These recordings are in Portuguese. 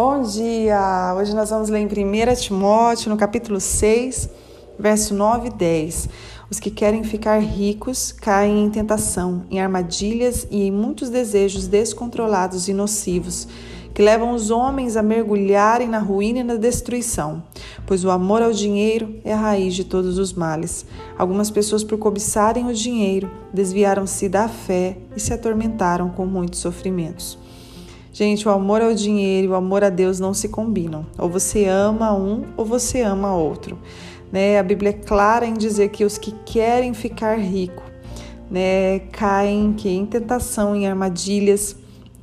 Bom dia! Hoje nós vamos ler em 1 Timóteo, no capítulo 6, verso 9 e 10. Os que querem ficar ricos caem em tentação, em armadilhas e em muitos desejos descontrolados e nocivos, que levam os homens a mergulharem na ruína e na destruição, pois o amor ao dinheiro é a raiz de todos os males. Algumas pessoas, por cobiçarem o dinheiro, desviaram-se da fé e se atormentaram com muitos sofrimentos. Gente, o amor ao dinheiro e o amor a Deus não se combinam. Ou você ama um ou você ama outro. Né? A Bíblia é clara em dizer que os que querem ficar rico né, caem que, em tentação, em armadilhas,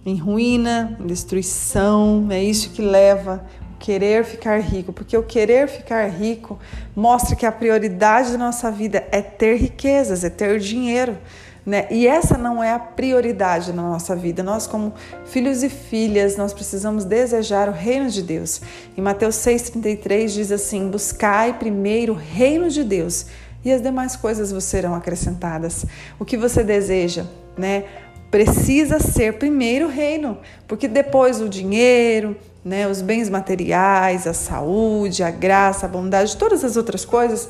em ruína, em destruição. É isso que leva o querer ficar rico, porque o querer ficar rico mostra que a prioridade da nossa vida é ter riquezas, é ter dinheiro. Né? E essa não é a prioridade na nossa vida. Nós, como filhos e filhas, nós precisamos desejar o reino de Deus. Em Mateus 6,33 diz assim: Buscai primeiro o reino de Deus e as demais coisas vos serão acrescentadas. O que você deseja, né? Precisa ser primeiro o reino, porque depois o dinheiro, né, os bens materiais, a saúde, a graça, a bondade, todas as outras coisas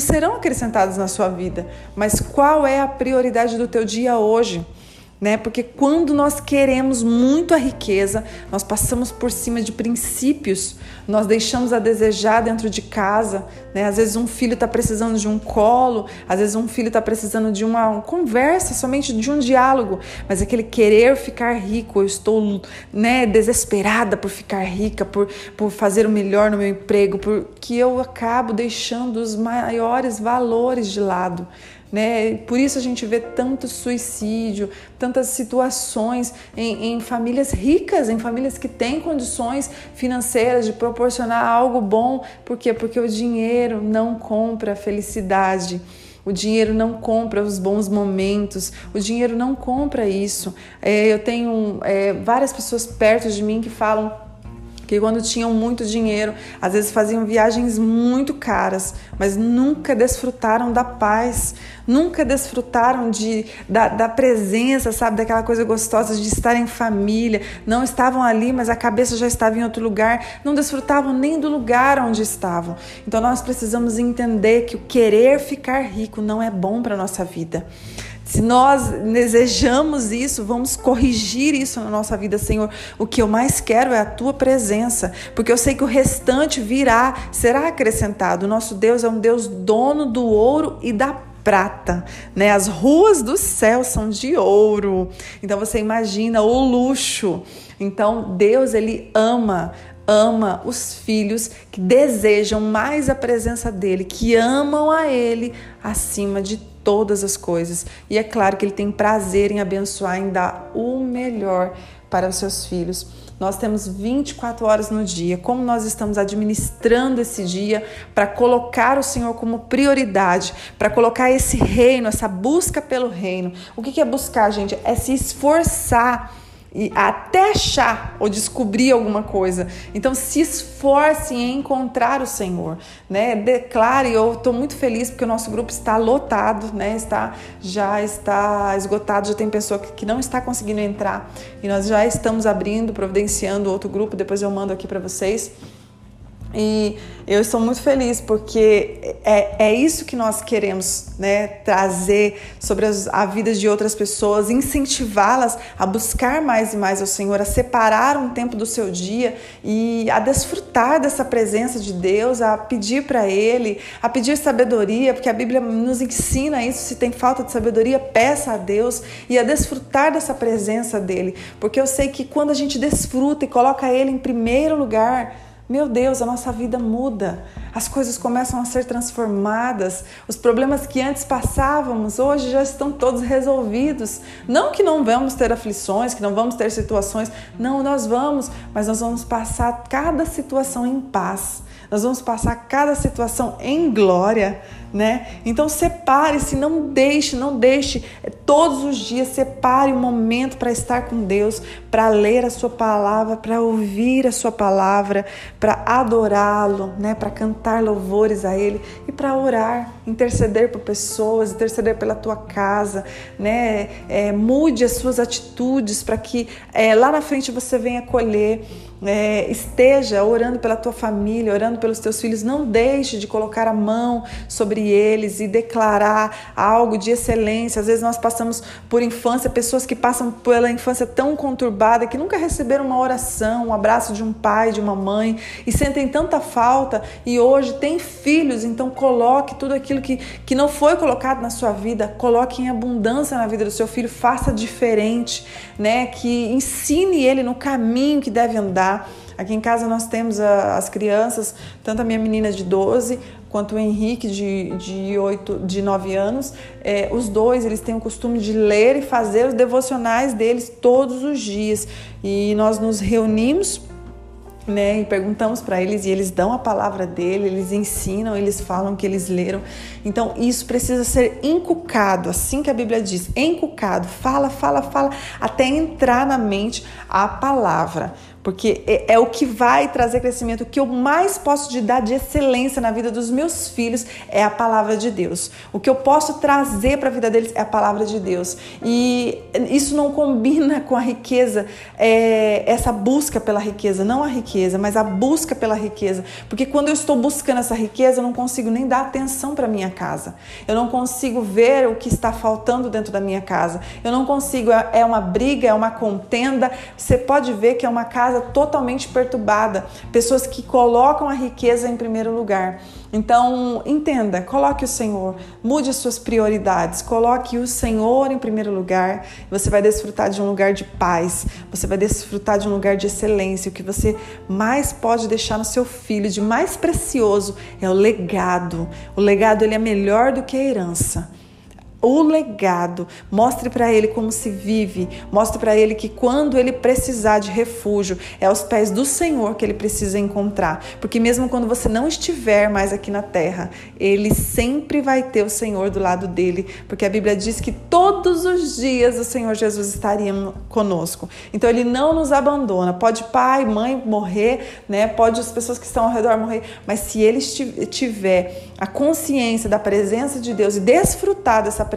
serão acrescentados na sua vida. Mas qual é a prioridade do teu dia hoje? Né? Porque quando nós queremos muito a riqueza, nós passamos por cima de princípios, nós deixamos a desejar dentro de casa, né? Às vezes um filho está precisando de um colo, às vezes um filho está precisando de uma conversa, somente de um diálogo, mas aquele querer ficar rico, eu estou, né, desesperada por ficar rica, por, por fazer o melhor no meu emprego, porque eu acabo deixando os maiores valores de lado né? Por isso a gente vê tanto suicídio, tantas situações em, em, famílias ricas, em famílias que têm condições financeiras de proporcionar algo bom. Por quê? Porque o dinheiro não compra a felicidade. O dinheiro não compra os bons momentos, o dinheiro não compra isso. É, eu tenho é, várias pessoas perto de mim que falam que quando tinham muito dinheiro, às vezes faziam viagens muito caras, mas nunca desfrutaram da paz, nunca desfrutaram de, da, da presença, sabe, daquela coisa gostosa de estar em família, não estavam ali, mas a cabeça já estava em outro lugar, não desfrutavam nem do lugar onde estavam. Então nós precisamos entender que o querer ficar rico não é bom para a nossa vida. Se nós desejamos isso, vamos corrigir isso na nossa vida, Senhor. O que eu mais quero é a tua presença, porque eu sei que o restante virá, será acrescentado. O nosso Deus é um Deus dono do ouro e da prata, né? As ruas do céu são de ouro. Então você imagina o luxo. Então Deus ele ama ama os filhos que desejam mais a presença dele, que amam a ele acima de todas as coisas. E é claro que ele tem prazer em abençoar, em dar o melhor para os seus filhos. Nós temos 24 horas no dia. Como nós estamos administrando esse dia para colocar o Senhor como prioridade, para colocar esse reino, essa busca pelo reino. O que é buscar, gente? É se esforçar e até achar ou descobrir alguma coisa. Então se esforce em encontrar o Senhor, né? Declare, eu estou muito feliz porque o nosso grupo está lotado, né? Está já está esgotado, já tem pessoa que não está conseguindo entrar e nós já estamos abrindo, providenciando outro grupo, depois eu mando aqui para vocês. E eu estou muito feliz porque é, é isso que nós queremos né, trazer sobre as, a vida de outras pessoas, incentivá-las a buscar mais e mais ao Senhor, a separar um tempo do seu dia e a desfrutar dessa presença de Deus, a pedir para Ele, a pedir sabedoria, porque a Bíblia nos ensina isso. Se tem falta de sabedoria, peça a Deus e a desfrutar dessa presença dEle, porque eu sei que quando a gente desfruta e coloca Ele em primeiro lugar, meu Deus, a nossa vida muda, as coisas começam a ser transformadas, os problemas que antes passávamos hoje já estão todos resolvidos. Não que não vamos ter aflições, que não vamos ter situações, não, nós vamos, mas nós vamos passar cada situação em paz, nós vamos passar cada situação em glória né? Então separe-se, não deixe, não deixe. É, todos os dias separe um momento para estar com Deus, para ler a sua palavra, para ouvir a sua palavra, para adorá-lo, né? Para cantar louvores a Ele e para orar, interceder por pessoas, interceder pela tua casa, né? É, mude as suas atitudes para que é, lá na frente você venha colher é, esteja orando pela tua família, orando pelos teus filhos, não deixe de colocar a mão sobre eles e declarar algo de excelência. Às vezes nós passamos por infância, pessoas que passam pela infância tão conturbada que nunca receberam uma oração, um abraço de um pai, de uma mãe e sentem tanta falta e hoje tem filhos, então coloque tudo aquilo que, que não foi colocado na sua vida, coloque em abundância na vida do seu filho, faça diferente, né? Que ensine ele no caminho que deve andar Aqui em casa nós temos a, as crianças, tanto a minha menina de 12 quanto o Henrique de, de, 8, de 9 anos. É, os dois eles têm o costume de ler e fazer os devocionais deles todos os dias. E nós nos reunimos né? E perguntamos para eles e eles dão a palavra dele, eles ensinam, eles falam que eles leram. Então isso precisa ser inculcado, assim que a Bíblia diz, enculcado, fala, fala, fala, até entrar na mente a palavra porque é, é, o que vai trazer crescimento. O que eu mais posso te dar de excelência na vida dos meus filhos é a palavra de Deus. O que eu posso trazer para a vida deles é a palavra de Deus. E isso não combina com a riqueza, é, essa busca pela riqueza, não a riqueza, mas a busca pela riqueza. Porque quando eu estou buscando essa riqueza, eu não consigo nem dar atenção para minha casa. Eu não consigo ver o que está faltando dentro da minha casa. Eu não consigo, é, é uma briga, é uma contenda. Você pode ver que é uma casa casa totalmente perturbada, pessoas que colocam a riqueza em primeiro lugar. Então, entenda, coloque o Senhor, mude as suas prioridades, coloque o Senhor em primeiro lugar. Você vai desfrutar de um lugar de paz, você vai desfrutar de um lugar de excelência. O que você mais pode deixar no seu filho de mais precioso é o legado. O legado ele é melhor do que a herança o legado, mostre para ele como se vive, mostre para ele que quando ele precisar de refúgio, é aos pés do Senhor que ele precisa encontrar, porque mesmo quando você não estiver mais aqui na terra, ele sempre vai ter o Senhor do lado dele, porque a Bíblia diz que todos os dias o Senhor Jesus estaria conosco. Então ele não nos abandona. Pode pai, mãe morrer, né? Pode as pessoas que estão ao redor morrer, mas se ele tiver a consciência da presença de Deus e desfrutar dessa presença,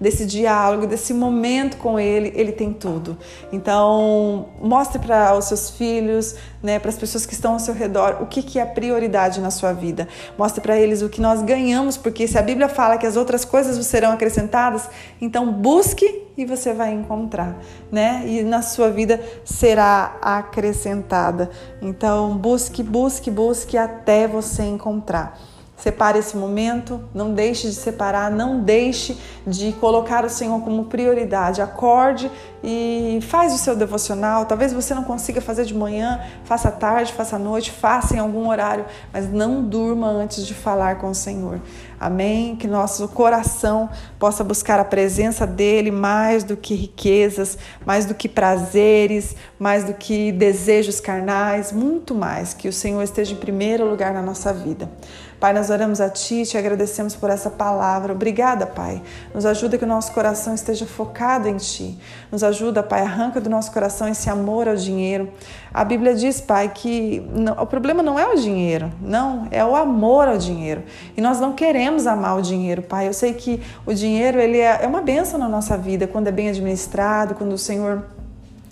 desse diálogo, desse momento com Ele, Ele tem tudo. Então, mostre para os seus filhos, né, para as pessoas que estão ao seu redor, o que, que é prioridade na sua vida. Mostre para eles o que nós ganhamos, porque se a Bíblia fala que as outras coisas serão acrescentadas, então busque e você vai encontrar, né? E na sua vida será acrescentada. Então, busque, busque, busque até você encontrar. Separe esse momento, não deixe de separar, não deixe de colocar o Senhor como prioridade. Acorde e faz o seu devocional. Talvez você não consiga fazer de manhã, faça à tarde, faça à noite, faça em algum horário, mas não durma antes de falar com o Senhor. Amém? Que nosso coração possa buscar a presença dele mais do que riquezas, mais do que prazeres, mais do que desejos carnais, muito mais. Que o Senhor esteja em primeiro lugar na nossa vida. Pai, nós oramos a Ti, te agradecemos por essa palavra. Obrigada, Pai. Nos ajuda que o nosso coração esteja focado em Ti. Nos ajuda, Pai, arranca do nosso coração esse amor ao dinheiro. A Bíblia diz, Pai, que o problema não é o dinheiro, não, é o amor ao dinheiro. E nós não queremos amar o dinheiro, Pai. Eu sei que o dinheiro ele é, é uma benção na nossa vida quando é bem administrado, quando o Senhor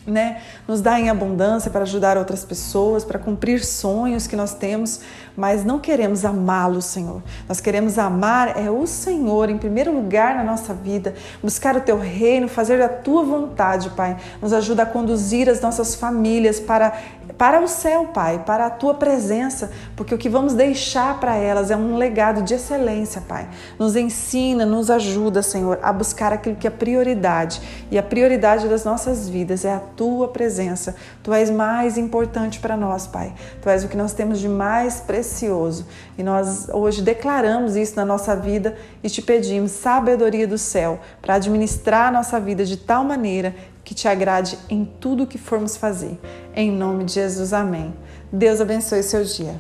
né, nos dá em abundância para ajudar outras pessoas, para cumprir sonhos que nós temos, mas não queremos amá-lo, Senhor. Nós queremos amar é o Senhor em primeiro lugar na nossa vida, buscar o teu reino, fazer a tua vontade, Pai. Nos ajuda a conduzir as nossas famílias para para o céu, Pai, para a tua presença, porque o que vamos deixar para elas é um legado de excelência, Pai. Nos ensina, nos ajuda, Senhor, a buscar aquilo que é prioridade. E a prioridade das nossas vidas é a tua presença. Tu és mais importante para nós, Pai. Tu és o que nós temos de mais precioso. E nós hoje declaramos isso na nossa vida e te pedimos sabedoria do céu para administrar a nossa vida de tal maneira que te agrade em tudo que formos fazer. Em nome de Jesus, amém. Deus abençoe seu dia.